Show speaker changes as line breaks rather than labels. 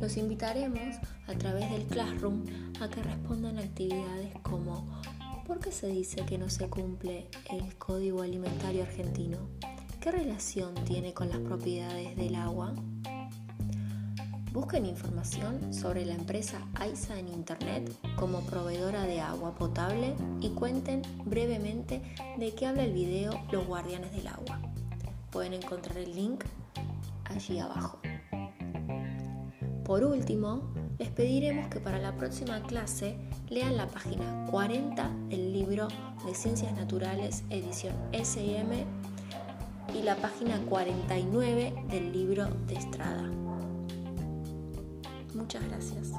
Los invitaremos a través del Classroom a que respondan actividades como ¿por qué se dice que no se cumple el Código Alimentario Argentino? ¿Qué relación tiene con las propiedades del agua? Busquen información sobre la empresa AISA en Internet como proveedora de agua potable y cuenten brevemente de qué habla el video Los Guardianes del Agua. Pueden encontrar el link allí abajo. Por último, les pediremos que para la próxima clase lean la página 40 del libro de Ciencias Naturales edición SIM y la página 49 del libro de Estrada. Muchas gracias.